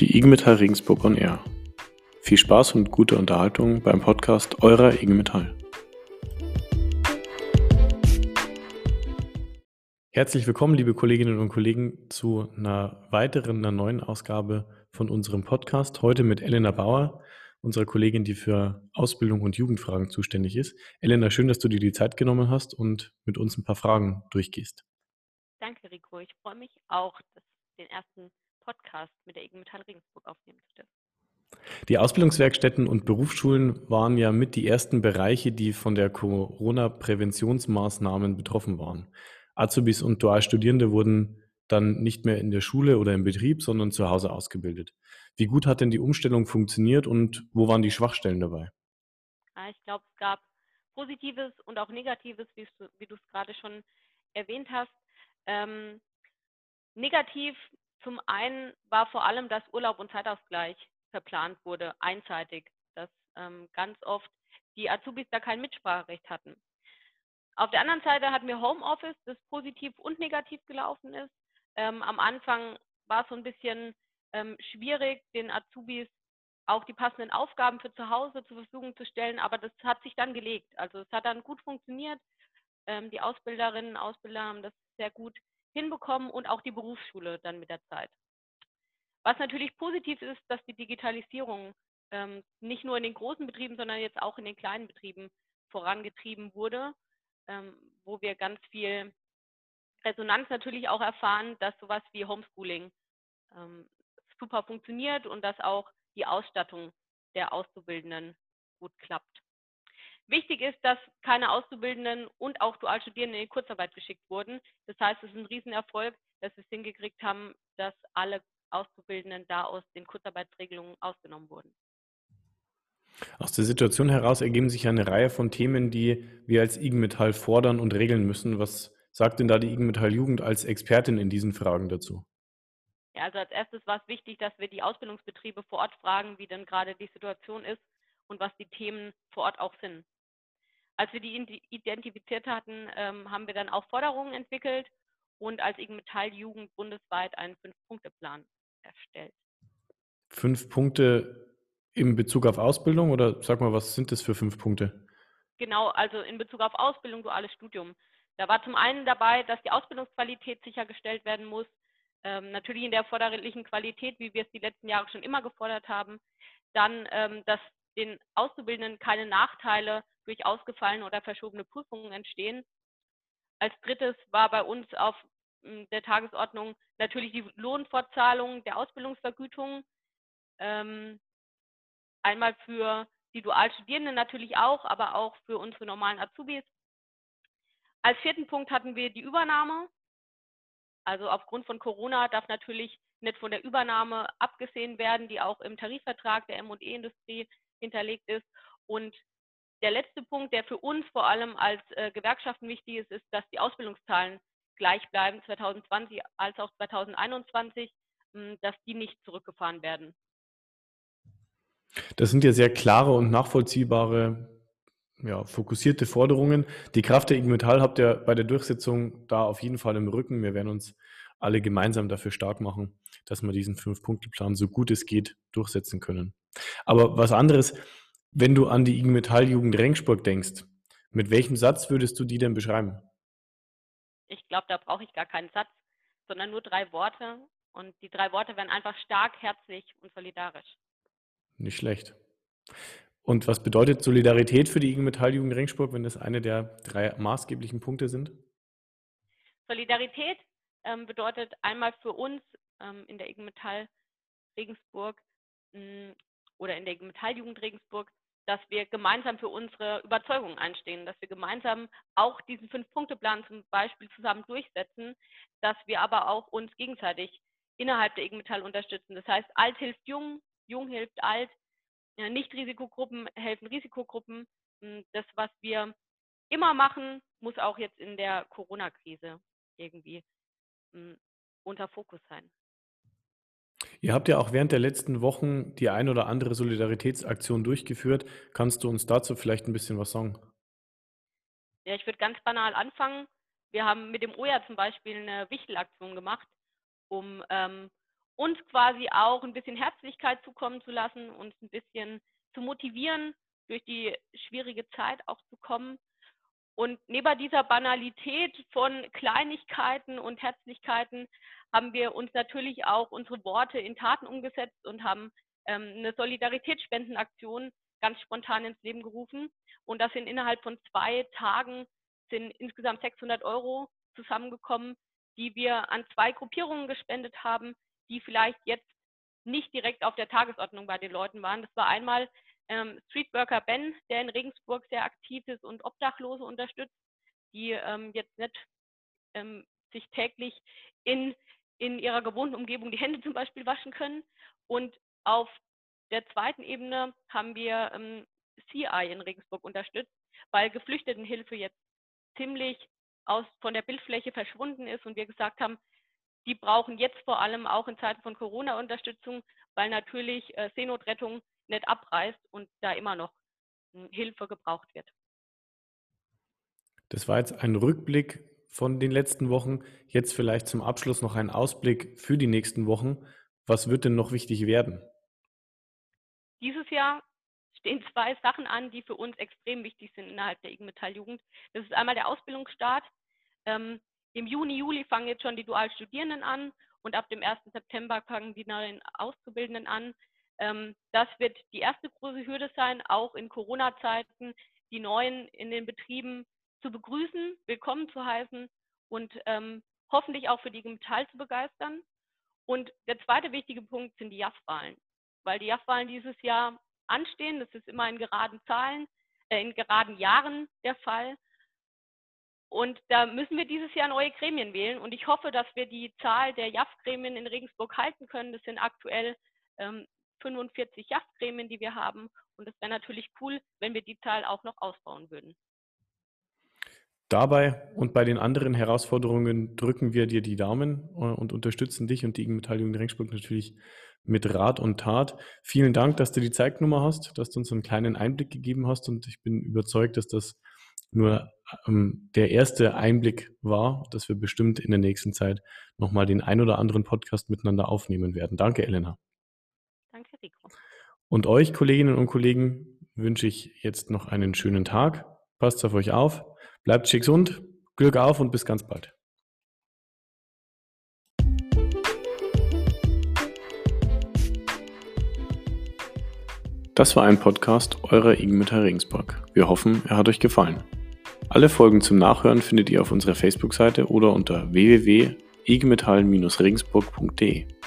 Die IG Metall Regensburg on Air. Viel Spaß und gute Unterhaltung beim Podcast eurer IG Metall. Herzlich willkommen, liebe Kolleginnen und Kollegen, zu einer weiteren, einer neuen Ausgabe von unserem Podcast. Heute mit Elena Bauer, unserer Kollegin, die für Ausbildung und Jugendfragen zuständig ist. Elena, schön, dass du dir die Zeit genommen hast und mit uns ein paar Fragen durchgehst. Danke, Rico. Ich freue mich auch, den ersten Podcast mit der IG Metall Regensburg aufnehmen zu dürfen. Die Ausbildungswerkstätten und Berufsschulen waren ja mit die ersten Bereiche, die von der Corona-Präventionsmaßnahmen betroffen waren. Azubis und Dualstudierende wurden dann nicht mehr in der Schule oder im Betrieb, sondern zu Hause ausgebildet. Wie gut hat denn die Umstellung funktioniert und wo waren die Schwachstellen dabei? Ich glaube, es gab Positives und auch Negatives, wie du es gerade schon erwähnt hast. Ähm, negativ zum einen war vor allem, dass Urlaub und Zeitausgleich verplant wurde, einseitig, dass ähm, ganz oft die Azubis da kein Mitspracherecht hatten. Auf der anderen Seite hatten wir Homeoffice, das positiv und negativ gelaufen ist. Ähm, am Anfang war es so ein bisschen ähm, schwierig, den Azubis auch die passenden Aufgaben für zu Hause zur Verfügung zu stellen, aber das hat sich dann gelegt. Also es hat dann gut funktioniert. Ähm, die Ausbilderinnen und Ausbilder haben das sehr gut hinbekommen und auch die Berufsschule dann mit der Zeit. Was natürlich positiv ist, dass die Digitalisierung ähm, nicht nur in den großen Betrieben, sondern jetzt auch in den kleinen Betrieben vorangetrieben wurde, ähm, wo wir ganz viel Resonanz natürlich auch erfahren, dass sowas wie Homeschooling ähm, super funktioniert und dass auch die Ausstattung der Auszubildenden gut klappt. Wichtig ist, dass keine Auszubildenden und auch Dualstudierenden in die Kurzarbeit geschickt wurden. Das heißt, es ist ein Riesenerfolg, dass wir es hingekriegt haben, dass alle Auszubildenden da aus den Kurzarbeitsregelungen ausgenommen wurden. Aus der Situation heraus ergeben sich eine Reihe von Themen, die wir als IG Metall fordern und regeln müssen. Was sagt denn da die IG Metall Jugend als Expertin in diesen Fragen dazu? Ja, also als erstes war es wichtig, dass wir die Ausbildungsbetriebe vor Ort fragen, wie denn gerade die Situation ist und was die Themen vor Ort auch sind. Als wir die identifiziert hatten, ähm, haben wir dann auch Forderungen entwickelt und als IG Metall Jugend bundesweit einen Fünf-Punkte-Plan erstellt. Fünf Punkte in Bezug auf Ausbildung oder sag mal, was sind das für fünf Punkte? Genau, also in Bezug auf Ausbildung, duales Studium. Da war zum einen dabei, dass die Ausbildungsqualität sichergestellt werden muss, ähm, natürlich in der erforderlichen Qualität, wie wir es die letzten Jahre schon immer gefordert haben. Dann, ähm, dass den Auszubildenden keine Nachteile durch ausgefallene oder verschobene Prüfungen entstehen. Als drittes war bei uns auf hm, der Tagesordnung natürlich die Lohnfortzahlung der Ausbildungsvergütung. Ähm, einmal für die Dualstudierenden natürlich auch, aber auch für unsere normalen Azubis. Als vierten Punkt hatten wir die Übernahme. Also aufgrund von Corona darf natürlich nicht von der Übernahme abgesehen werden, die auch im Tarifvertrag der M&E-Industrie hinterlegt ist. Und der letzte Punkt, der für uns vor allem als äh, Gewerkschaften wichtig ist, ist, dass die Ausbildungszahlen gleich bleiben 2020 als auch 2021, mh, hm, dass die nicht zurückgefahren werden. Das sind ja sehr klare und nachvollziehbare, ja, fokussierte Forderungen. Die Kraft der IG Metall habt ihr bei der Durchsetzung da auf jeden Fall im Rücken. Wir werden uns alle gemeinsam dafür stark machen, dass wir diesen Fünf-Punkte-Plan so gut es geht durchsetzen können. Aber was anderes, wenn du an die IG Metall Jugend Rengsburg denkst, mit welchem Satz würdest du die denn beschreiben? Ich glaube, da brauche ich gar keinen Satz, sondern nur drei Worte. Und die drei Worte wären einfach stark, herzlich und solidarisch. Nicht schlecht. Und was bedeutet Solidarität für die IG Metall Jugend Rengsburg, wenn das eine der drei maßgeblichen Punkte sind? Solidarität ähm, bedeutet einmal für uns ähm, in der IG Metall Regensburg mh, oder in der IG Metall Jugend Regensburg dass wir gemeinsam für unsere Überzeugungen einstehen, dass wir gemeinsam auch diesen Fünf-Punkte-Plan zum Beispiel zusammen durchsetzen, dass wir aber auch uns gegenseitig innerhalb der IG Metall unterstützen. Das heißt, alt hilft jung, jung hilft alt, Nicht-Risikogruppen helfen Risikogruppen. Hm, das, was wir immer machen, muss auch jetzt in der Corona-Krise irgendwie hm, unter Fokus sein. Ihr habt ja auch während der letzten Wochen die ein oder andere Solidaritätsaktion durchgeführt. Kannst du uns dazu vielleicht ein bisschen was sagen? Ja, ich würde ganz banal anfangen. Wir haben mit dem OJA zum Beispiel eine Wichtelaktion gemacht, um ähm, uns quasi auch ein bisschen Herzlichkeit zukommen zu lassen, uns ein bisschen zu motivieren, durch die schwierige Zeit auch zu kommen. Und neben dieser Banalität von Kleinigkeiten und Herzlichkeiten haben wir uns natürlich auch unsere Worte in Taten umgesetzt und haben ähm, eine Solidaritätsspendenaktion ganz spontan ins Leben gerufen. Und das sind innerhalb von zwei Tagen sind insgesamt 600 Euro zusammengekommen, die wir an zwei Gruppierungen gespendet haben, die vielleicht jetzt nicht direkt auf der Tagesordnung bei den Leuten waren. Das war einmal ähm, Streetworker Ben, der in Regensburg sehr aktiv ist und Obdachlose unterstützt, die ähm, jetzt nicht ähm, sich täglich in, in ihrer gewohnten Umgebung die Hände zum Beispiel waschen können. Und auf der zweiten Ebene haben wir ähm, CI in Regensburg unterstützt, weil Geflüchtetenhilfe jetzt ziemlich aus, von der Bildfläche verschwunden ist und wir gesagt haben, die brauchen jetzt vor allem auch in Zeiten von Corona Unterstützung, weil natürlich äh, Seenotrettung nicht abreißt und da immer noch hm, Hilfe gebraucht wird. Das war jetzt ein Rückblick von den letzten Wochen. Jetzt vielleicht zum Abschluss noch ein Ausblick für die nächsten Wochen. Was wird denn noch wichtig werden? Dieses Jahr stehen zwei Sachen an, die für uns extrem wichtig sind innerhalb der IG Metall Jugend. Das ist einmal der Ausbildungsstart. Ähm, Im Juni, Juli fangen jetzt schon die Dualstudierenden an und ab dem 1. September fangen die neuen Auszubildenden an. Ähm, das wird die erste große Hürde sein, auch in Corona-Zeiten die Neuen in den Betrieben zu begrüßen, willkommen zu heißen und ähm, hoffentlich auch für die Metall zu begeistern. Und der zweite wichtige Punkt sind die JAF-Wahlen, weil die JAF-Wahlen dieses Jahr anstehen. Das ist immer in geraden Zahlen, äh, in geraden Jahren der Fall. Und da müssen wir dieses Jahr neue Gremien wählen. Und ich hoffe, dass wir die Zahl der JAF-Gremien in Regensburg halten können. Das sind aktuell ähm, 45 Yachtgremien, die wir haben. Und es wäre natürlich cool, wenn wir die Zahl auch noch ausbauen würden. Dabei und bei den anderen Herausforderungen drücken wir dir die Daumen äh, und unterstützen dich und die IG Metall Jugend Regensburg natürlich mit Rat und Tat. Vielen Dank, dass du die Zeignummer hast, dass du uns einen kleinen Einblick gegeben hast und ich bin überzeugt, dass das nur ähm, der erste Einblick war, dass wir bestimmt in der nächsten Zeit nochmal den ein oder anderen Podcast miteinander aufnehmen werden. Danke, Elena. Danke, Rico. Und euch, Kolleginnen und Kollegen, wünsche ich jetzt noch einen schönen Tag. Passt auf euch auf, bleibt gesund, Glück auf und bis ganz bald. Das war ein Podcast eurer Igmütter Regensburg. Wir hoffen, er hat euch gefallen. Alle Folgen zum Nachhören findet ihr auf unserer Facebook-Seite oder unter www.igmetall-regensburg.de.